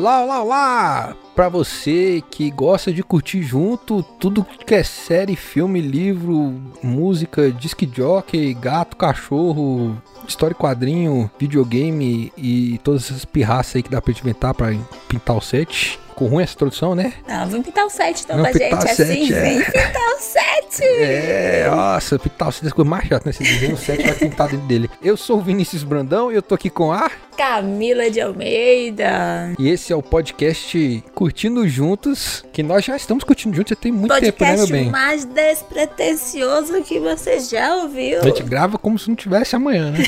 Olá, olá, olá! Pra você que gosta de curtir junto tudo que é série, filme, livro, música, disc jockey, gato, cachorro, história quadrinho, videogame e todas essas pirraças aí que dá pra inventar pra pintar o set. Ficou ruim essa introdução, né? Não, vamos pintar o set então Vamos da pintar gente. o set, assim, é. vem pintar o set. É, nossa, pintar o set é coisa mais chata, né? Você desenha o set vai pintar dentro dele. Eu sou o Vinícius Brandão e eu tô aqui com a... Camila de Almeida. E esse é o podcast Curtindo Juntos, que nós já estamos curtindo juntos já tem muito tempo, né, meu Podcast bem? mais despretensioso que você já ouviu. A gente grava como se não tivesse amanhã, né?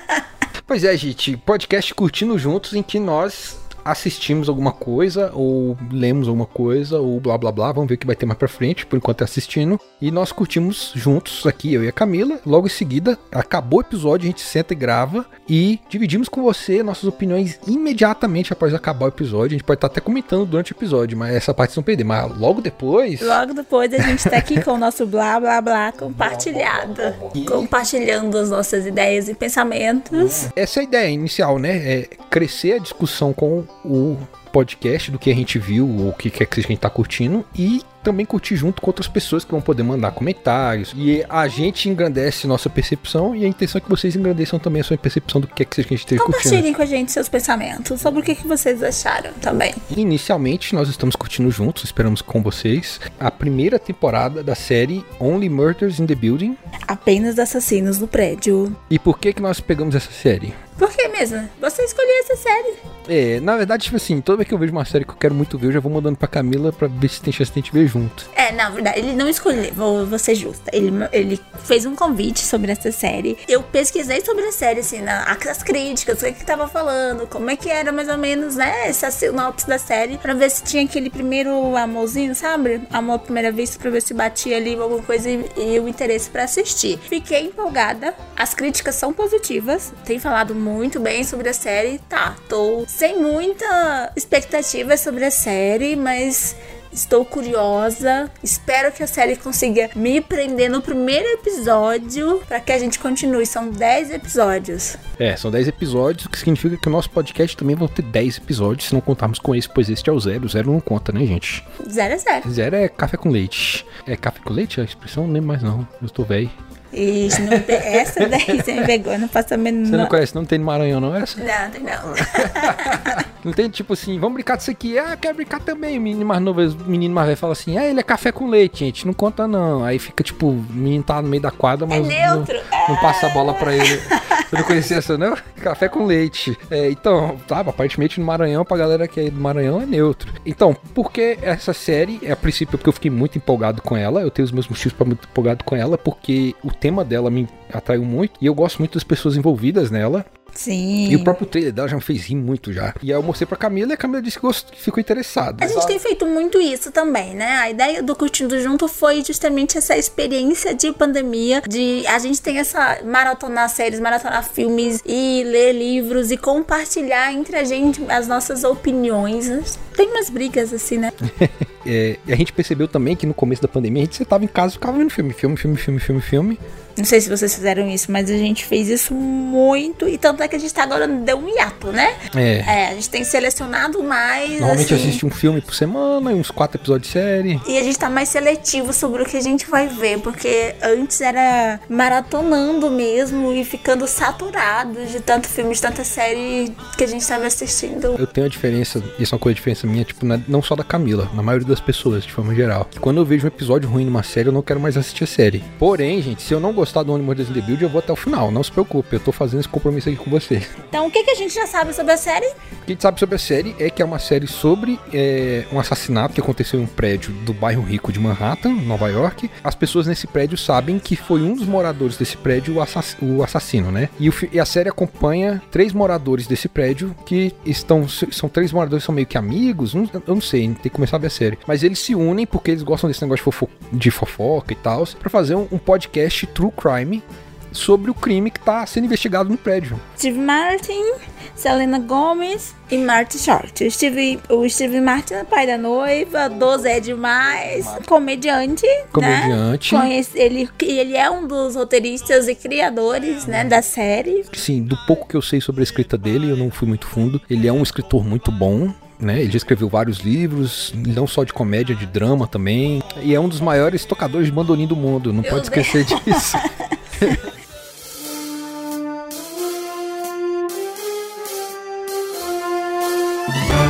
pois é, gente, podcast Curtindo Juntos em que nós assistimos alguma coisa, ou lemos alguma coisa, ou blá blá blá, vamos ver o que vai ter mais pra frente, por enquanto é assistindo. E nós curtimos juntos aqui, eu e a Camila. Logo em seguida, acabou o episódio, a gente senta e grava e dividimos com você nossas opiniões imediatamente após acabar o episódio. A gente pode estar até comentando durante o episódio, mas essa parte vocês não perder. Mas logo depois. Logo depois a gente tá aqui com o nosso blá blá blá compartilhado. Compartilhando as nossas ideias e pensamentos. Essa é a ideia inicial, né? É crescer a discussão com o podcast do que a gente viu, ou o que quer que seja que a gente tá curtindo, e também curtir junto com outras pessoas que vão poder mandar comentários. E a gente engrandece nossa percepção e a intenção é que vocês engrandeçam também a sua percepção do que quer que seja que a gente esteja curtindo. Compartilhem com a gente seus pensamentos sobre o que, que vocês acharam também. Inicialmente, nós estamos curtindo juntos, esperamos com vocês, a primeira temporada da série Only Murders in the Building. Apenas assassinos no prédio. E por que que nós pegamos essa série? Por que mesmo? Você escolheu essa série. É, na verdade, tipo assim, toda vez que eu vejo uma série que eu quero muito ver, eu já vou mandando pra Camila pra ver se tem chance de a gente ver junto. É, na verdade, ele não escolheu, vou, vou ser justa. Ele, ele fez um convite sobre essa série. Eu pesquisei sobre a série, assim, na, as críticas, o que que tava falando, como é que era mais ou menos, né, essa sinopse da série, pra ver se tinha aquele primeiro amorzinho, sabe? Amor à primeira vista, pra ver se batia ali alguma coisa e, e o interesse pra assistir. Fiquei empolgada, as críticas são positivas, tem falado muito bem sobre a série. Tá, tô sem muita expectativa sobre a série, mas Estou curiosa. Espero que a série consiga me prender no primeiro episódio para que a gente continue. São 10 episódios. É, são 10 episódios, o que significa que o nosso podcast também vai ter 10 episódios, se não contarmos com esse, pois este é o zero. O zero não conta, né, gente? Zero a zero. Zero é café com leite. É café com leite a expressão? Não lembro mais não. Eu estou velho. Não tem- essa daí você me pegou, não faço a menor. Você não conhece, não tem no Maranhão, não? Essa? Não, tem não. Não tem tipo assim, vamos brincar disso aqui. Ah, quero brincar também. O menino mais novo, o menino mais velho fala assim: ah, ele é café com leite, gente. Não conta não. Aí fica tipo, o menino tá no meio da quadra, mas. não- neutro. Não, passa a bola pra ele. Você não conhecia essa, não? Café com leite. É, então, tá, aparentemente no Maranhão, pra galera que é do Maranhão, é neutro. Então, por que essa série? A princípio porque eu fiquei muito empolgado com ela. Eu tenho os meus motivos pra muito empolgado com ela, porque o tema dela me atraiu muito. E eu gosto muito das pessoas envolvidas nela. Sim. E o próprio trailer dela já me fez rir muito já. E aí eu mostrei pra Camila e a Camila disse que gost- que ficou interessada. A gente tem feito muito isso também, né? A ideia do Curtindo Junto foi justamente essa experiência de pandemia, de a gente tem essa maratonar séries, maratonar filmes e ler livros e compartilhar entre a gente as nossas opiniões. Tem umas brigas assim, né? É, a gente percebeu também que no começo da pandemia a gente sentava em casa e ficava vendo filme, filme, filme, filme, filme, filme. Não sei se vocês fizeram isso, mas a gente fez isso muito. E tanto é que a gente tá agora deu um hiato, né? É. É, a gente tem selecionado mais. Normalmente assim, assiste um filme por semana e uns quatro episódios de série. E a gente tá mais seletivo sobre o que a gente vai ver, porque antes era maratonando mesmo e ficando saturado de tanto filme, de tanta série que a gente tava assistindo. Eu tenho a diferença, isso é uma coisa diferença minha, tipo, na- não só da Camila, na maioria das pessoas, de forma geral. Que quando eu vejo um episódio ruim numa série, eu não quero mais assistir a série. Porém, gente, se eu não gostar do Only Murders in the Build, eu vou até o final. Não se preocupe, eu tô fazendo esse compromisso aqui com você. Então, o que, que a gente já sabe sobre a série? O que a gente sabe sobre a série é que é uma série sobre é, um assassinato que aconteceu em um prédio do bairro rico de Manhattan, Nova York. As pessoas nesse prédio sabem que foi um dos moradores desse prédio o, assass- o assassino, né? E, o e a série acompanha três moradores desse prédio que estão. São três moradores que são meio que amigos. não- eu não sei, tem que começar a ver a série. Mas eles se unem porque eles gostam desse negócio de, fofo- de fofoca e tal, pra fazer um, um podcast True Crime sobre o crime que tá sendo investigado no prédio. Steve Martin, Selena Gomez e Martin Short. O Steve, o Steve Martin é pai da noiva, 12 é demais, comediante, Comediante. né? Conhece, ele, ele é um dos roteiristas e criadores, né, da série. Sim, do pouco que eu sei sobre a escrita dele, eu não fui muito fundo. Ele é um escritor muito bom. Né? Ele já escreveu vários livros, não só de comédia, de drama também. E é um dos maiores tocadores de bandolim do mundo, não Meu pode esquecer disso.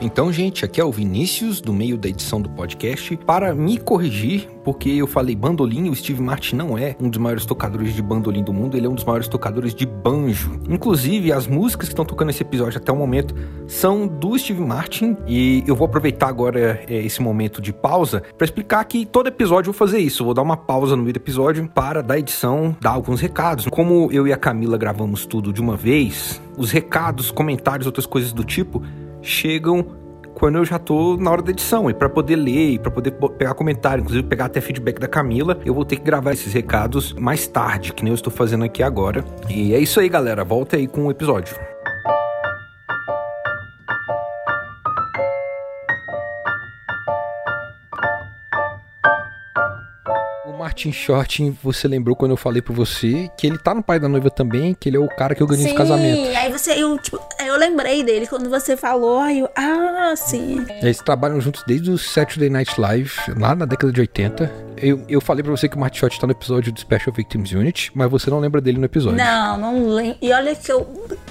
Então, gente, aqui é o Vinícius, do meio da edição do podcast, para me corrigir, porque eu falei bandolim, o Steve Martin não é um dos maiores tocadores de bandolim do mundo, ele é um dos maiores tocadores de banjo. Inclusive, as músicas que estão tocando nesse episódio até o momento são do Steve Martin, e eu vou aproveitar agora é, esse momento de pausa para explicar que todo episódio eu vou fazer isso. Eu vou dar uma pausa no meio do episódio para, da edição, dar alguns recados. Como eu e a Camila gravamos tudo de uma vez, os recados, comentários, outras coisas do tipo chegam quando eu já tô na hora da edição. E para poder ler e para poder pegar comentário, inclusive pegar até feedback da Camila, eu vou ter que gravar esses recados mais tarde, que nem eu estou fazendo aqui agora. E é isso aí, galera. Volta aí com o episódio. Martin Short, você lembrou quando eu falei pra você que ele tá no pai da noiva também, que ele é o cara que organiza sim, o casamento. Sim, aí você, eu, tipo, eu lembrei dele quando você falou, aí eu, ah, sim. Eles trabalham juntos desde o Saturday Night Live, lá na década de 80. Eu, eu falei pra você que o Martin Short tá no episódio do Special Victims Unit, mas você não lembra dele no episódio. Não, não lembro. E olha que eu,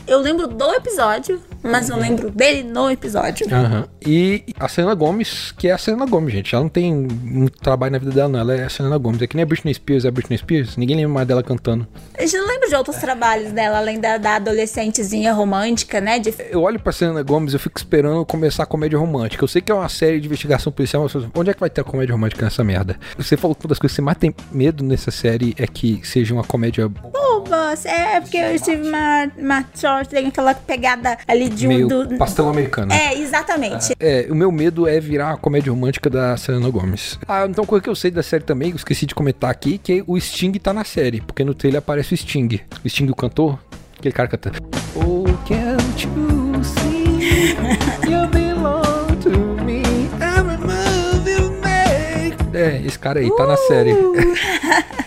eu lembro do episódio, mas eu lembro dele no episódio. Uhum. E a Selena Gomes, que é a Selena Gomes, gente. Ela não tem muito trabalho na vida dela, não. Ela é a Selena Gomes. É que nem a Britney Spears, é a Britney Spears. Ninguém lembra mais dela cantando. A gente não lembra de outros trabalhos dela, além da, da adolescentezinha romântica, né? De... Eu olho pra Selena Gomes eu fico esperando começar a comédia romântica. Eu sei que é uma série de investigação policial, mas onde é que vai ter a comédia romântica nessa merda? Você falou que uma das coisas que você mais tem medo nessa série é que seja uma comédia É, porque eu tive uma, uma short, tem aquela pegada ali de um. meio do... pastel americano. É, exatamente. É, o meu medo é virar a comédia romântica da Selena Gomes. Ah, então coisa que eu sei da série também, eu esqueci de comentar aqui, que o Sting tá na série, porque no trailer aparece o Sting. O Sting, o cantor, aquele cara cantando. Oh, can't you see you belong to me move you make. É, esse cara aí tá na série.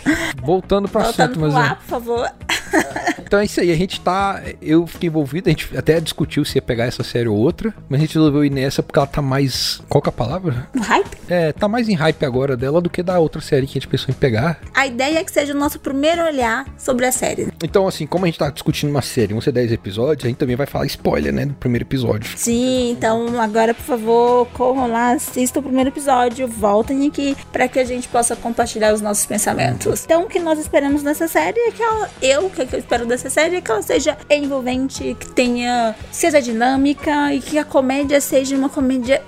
Voltando Voltando assunto, mas... lá, por favor. Então é isso aí, a gente tá. Eu fiquei envolvido, a gente até discutiu se ia pegar essa série ou outra, mas a gente resolveu ir nessa porque ela tá mais. Qual que é a palavra? Hype? É, tá mais em hype agora dela do que da outra série que a gente pensou em pegar. A ideia é que seja o nosso primeiro olhar sobre a série. Então, assim, como a gente tá discutindo uma série, vão ser 10 episódios, a gente também vai falar spoiler, né? Do primeiro episódio. Sim, então agora, por favor, corram lá, assistam o primeiro episódio, voltem aqui para que a gente possa compartilhar os nossos pensamentos. Então, o que nós esperamos nessa série é que ela, eu, o que eu espero dessa série é que ela seja envolvente, que tenha, seja dinâmica e que a comédia seja uma comédia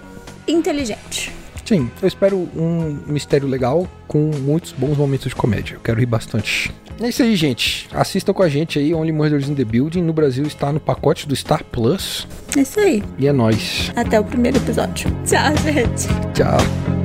inteligente. Sim, eu espero um mistério legal com muitos bons momentos de comédia. Eu quero rir bastante. É isso aí, gente. Assistam com a gente aí, Only Murders in the Building. No Brasil está no pacote do Star Plus. É isso aí. E é nóis. Até o primeiro episódio. Tchau, gente. Tchau.